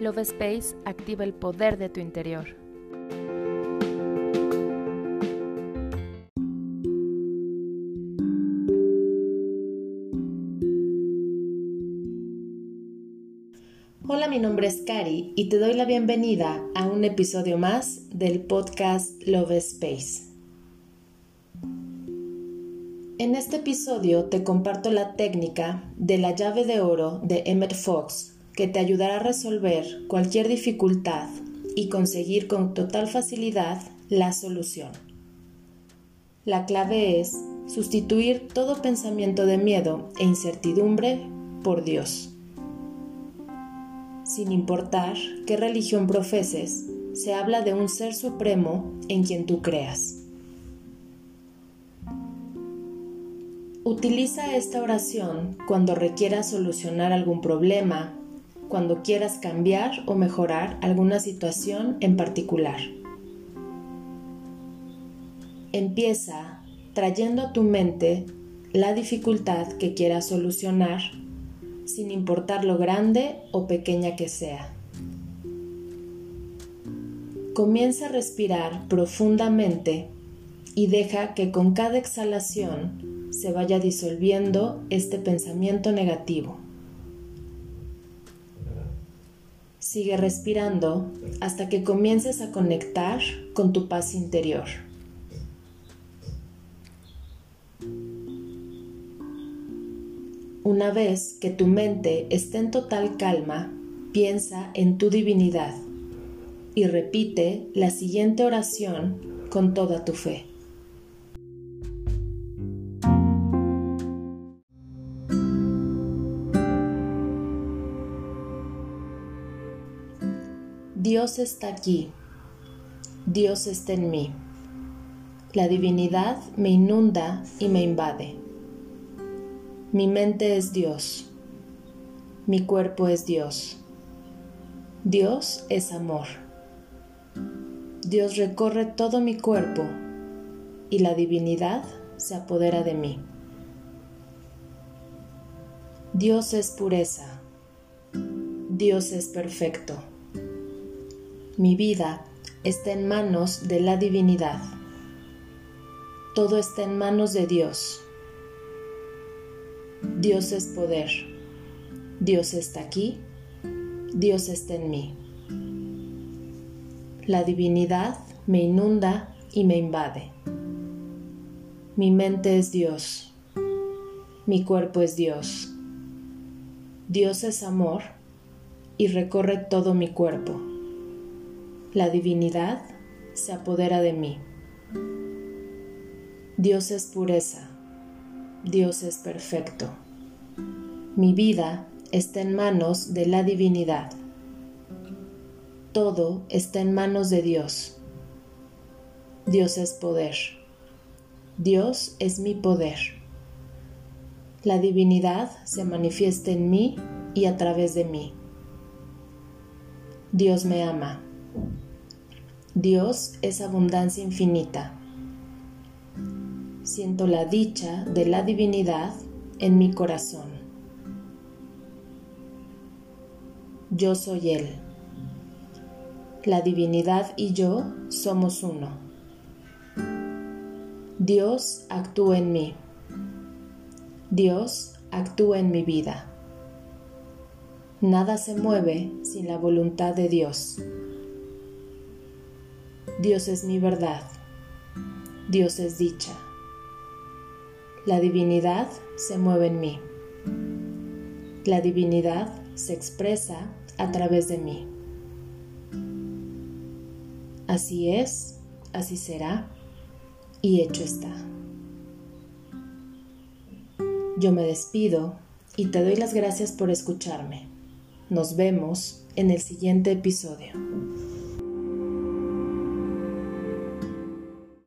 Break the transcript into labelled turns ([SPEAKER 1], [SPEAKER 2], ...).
[SPEAKER 1] Love Space activa el poder de tu interior.
[SPEAKER 2] Hola, mi nombre es Cari y te doy la bienvenida a un episodio más del podcast Love Space. En este episodio te comparto la técnica de la llave de oro de Emmett Fox que te ayudará a resolver cualquier dificultad y conseguir con total facilidad la solución. La clave es sustituir todo pensamiento de miedo e incertidumbre por Dios. Sin importar qué religión profeses, se habla de un ser supremo en quien tú creas. Utiliza esta oración cuando requieras solucionar algún problema, cuando quieras cambiar o mejorar alguna situación en particular. Empieza trayendo a tu mente la dificultad que quieras solucionar, sin importar lo grande o pequeña que sea. Comienza a respirar profundamente y deja que con cada exhalación se vaya disolviendo este pensamiento negativo. Sigue respirando hasta que comiences a conectar con tu paz interior. Una vez que tu mente esté en total calma, piensa en tu divinidad y repite la siguiente oración con toda tu fe. Dios está aquí, Dios está en mí. La divinidad me inunda y me invade. Mi mente es Dios, mi cuerpo es Dios. Dios es amor. Dios recorre todo mi cuerpo y la divinidad se apodera de mí. Dios es pureza. Dios es perfecto. Mi vida está en manos de la divinidad. Todo está en manos de Dios. Dios es poder. Dios está aquí. Dios está en mí. La divinidad me inunda y me invade. Mi mente es Dios. Mi cuerpo es Dios. Dios es amor y recorre todo mi cuerpo. La divinidad se apodera de mí. Dios es pureza. Dios es perfecto. Mi vida está en manos de la divinidad. Todo está en manos de Dios. Dios es poder. Dios es mi poder. La divinidad se manifiesta en mí y a través de mí. Dios me ama. Dios es abundancia infinita. Siento la dicha de la divinidad en mi corazón. Yo soy Él. La divinidad y yo somos uno. Dios actúa en mí. Dios actúa en mi vida. Nada se mueve sin la voluntad de Dios. Dios es mi verdad. Dios es dicha. La divinidad se mueve en mí. La divinidad se expresa a través de mí. Así es, así será y hecho está. Yo me despido y te doy las gracias por escucharme. Nos vemos en el siguiente episodio.